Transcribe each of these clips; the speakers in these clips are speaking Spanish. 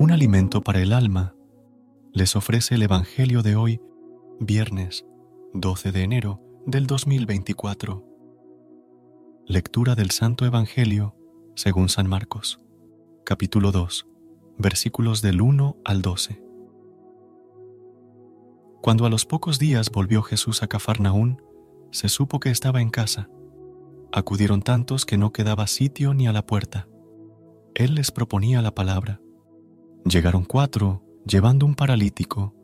Un alimento para el alma les ofrece el Evangelio de hoy, viernes 12 de enero del 2024. Lectura del Santo Evangelio según San Marcos, capítulo 2, versículos del 1 al 12. Cuando a los pocos días volvió Jesús a Cafarnaún, se supo que estaba en casa. Acudieron tantos que no quedaba sitio ni a la puerta. Él les proponía la palabra. Llegaron cuatro llevando un paralítico,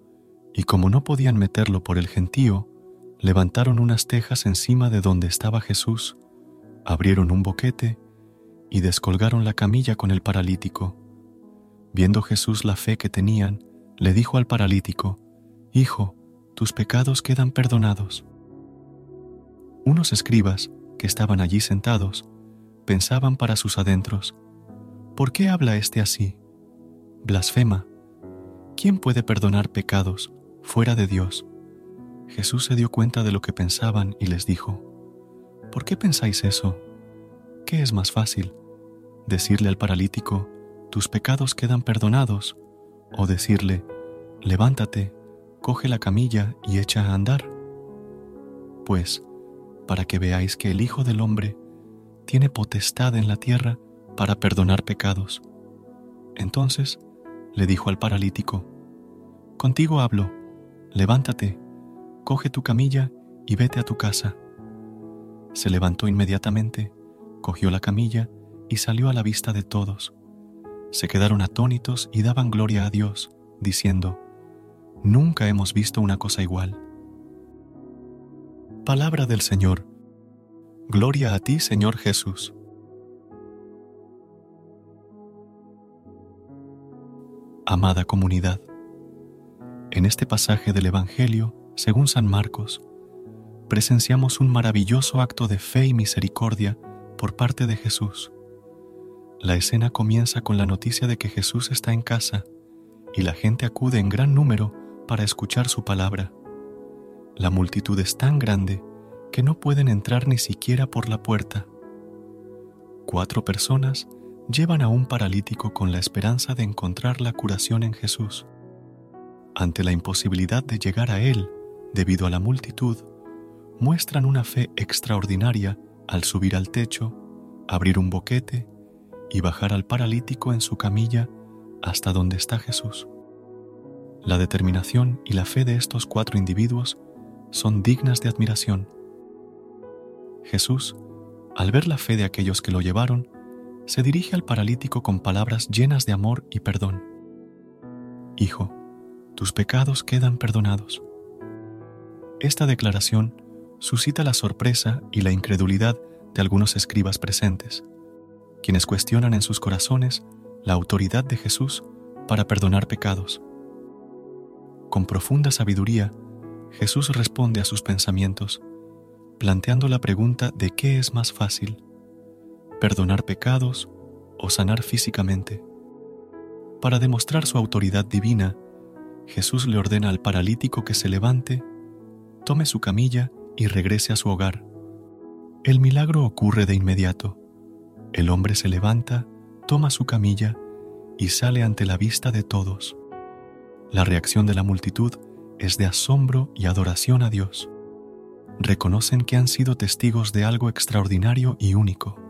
y como no podían meterlo por el gentío, levantaron unas tejas encima de donde estaba Jesús, abrieron un boquete y descolgaron la camilla con el paralítico. Viendo Jesús la fe que tenían, le dijo al paralítico, Hijo, tus pecados quedan perdonados. Unos escribas, que estaban allí sentados, pensaban para sus adentros, ¿por qué habla éste así? Blasfema. ¿Quién puede perdonar pecados fuera de Dios? Jesús se dio cuenta de lo que pensaban y les dijo, ¿por qué pensáis eso? ¿Qué es más fácil? ¿Decirle al paralítico, tus pecados quedan perdonados? ¿O decirle, levántate, coge la camilla y echa a andar? Pues, para que veáis que el Hijo del Hombre tiene potestad en la tierra para perdonar pecados. Entonces le dijo al paralítico, Contigo hablo, levántate, coge tu camilla y vete a tu casa. Se levantó inmediatamente, cogió la camilla y salió a la vista de todos. Se quedaron atónitos y daban gloria a Dios, diciendo, Nunca hemos visto una cosa igual. Palabra del Señor. Gloria a ti, Señor Jesús. Amada comunidad, en este pasaje del Evangelio, según San Marcos, presenciamos un maravilloso acto de fe y misericordia por parte de Jesús. La escena comienza con la noticia de que Jesús está en casa y la gente acude en gran número para escuchar su palabra. La multitud es tan grande que no pueden entrar ni siquiera por la puerta. Cuatro personas llevan a un paralítico con la esperanza de encontrar la curación en Jesús. Ante la imposibilidad de llegar a Él debido a la multitud, muestran una fe extraordinaria al subir al techo, abrir un boquete y bajar al paralítico en su camilla hasta donde está Jesús. La determinación y la fe de estos cuatro individuos son dignas de admiración. Jesús, al ver la fe de aquellos que lo llevaron, se dirige al paralítico con palabras llenas de amor y perdón. Hijo, tus pecados quedan perdonados. Esta declaración suscita la sorpresa y la incredulidad de algunos escribas presentes, quienes cuestionan en sus corazones la autoridad de Jesús para perdonar pecados. Con profunda sabiduría, Jesús responde a sus pensamientos, planteando la pregunta de qué es más fácil, perdonar pecados o sanar físicamente. Para demostrar su autoridad divina, Jesús le ordena al paralítico que se levante, tome su camilla y regrese a su hogar. El milagro ocurre de inmediato. El hombre se levanta, toma su camilla y sale ante la vista de todos. La reacción de la multitud es de asombro y adoración a Dios. reconocen que han sido testigos de algo extraordinario y único.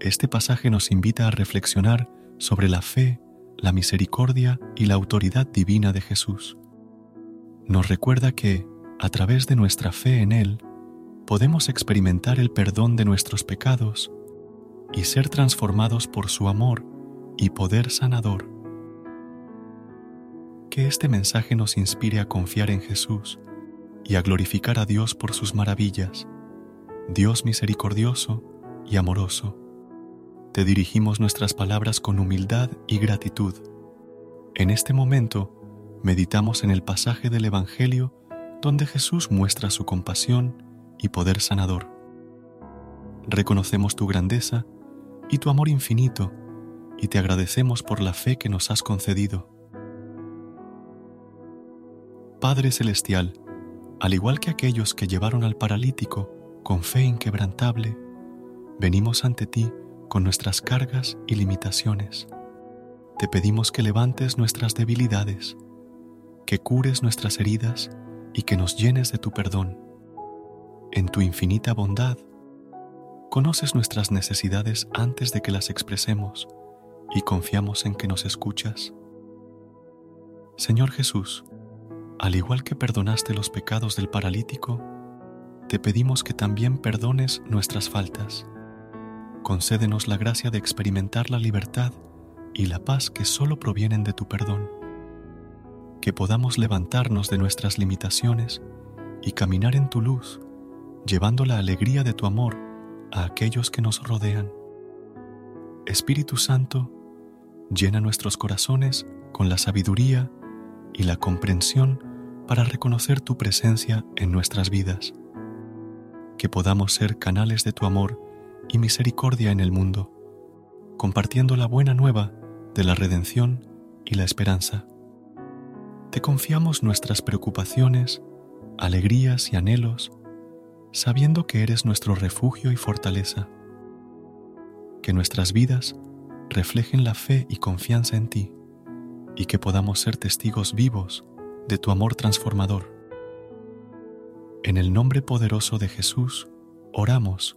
Este pasaje nos invita a reflexionar sobre la fe, la misericordia y la autoridad divina de Jesús. Nos recuerda que, a través de nuestra fe en Él, podemos experimentar el perdón de nuestros pecados y ser transformados por su amor y poder sanador. Que este mensaje nos inspire a confiar en Jesús y a glorificar a Dios por sus maravillas, Dios misericordioso y amoroso. Te dirigimos nuestras palabras con humildad y gratitud. En este momento, meditamos en el pasaje del Evangelio donde Jesús muestra su compasión y poder sanador. Reconocemos tu grandeza y tu amor infinito y te agradecemos por la fe que nos has concedido. Padre Celestial, al igual que aquellos que llevaron al paralítico con fe inquebrantable, venimos ante ti con nuestras cargas y limitaciones. Te pedimos que levantes nuestras debilidades, que cures nuestras heridas y que nos llenes de tu perdón. En tu infinita bondad, conoces nuestras necesidades antes de que las expresemos y confiamos en que nos escuchas. Señor Jesús, al igual que perdonaste los pecados del paralítico, te pedimos que también perdones nuestras faltas. Concédenos la gracia de experimentar la libertad y la paz que solo provienen de tu perdón. Que podamos levantarnos de nuestras limitaciones y caminar en tu luz, llevando la alegría de tu amor a aquellos que nos rodean. Espíritu Santo, llena nuestros corazones con la sabiduría y la comprensión para reconocer tu presencia en nuestras vidas, que podamos ser canales de tu amor y misericordia en el mundo, compartiendo la buena nueva de la redención y la esperanza. Te confiamos nuestras preocupaciones, alegrías y anhelos, sabiendo que eres nuestro refugio y fortaleza. Que nuestras vidas reflejen la fe y confianza en ti, y que podamos ser testigos vivos de tu amor transformador. En el nombre poderoso de Jesús, oramos.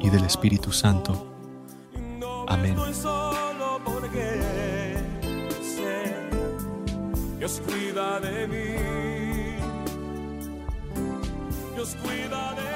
y del Espíritu Santo. Amén. Dios cuida de mí. Dios cuida de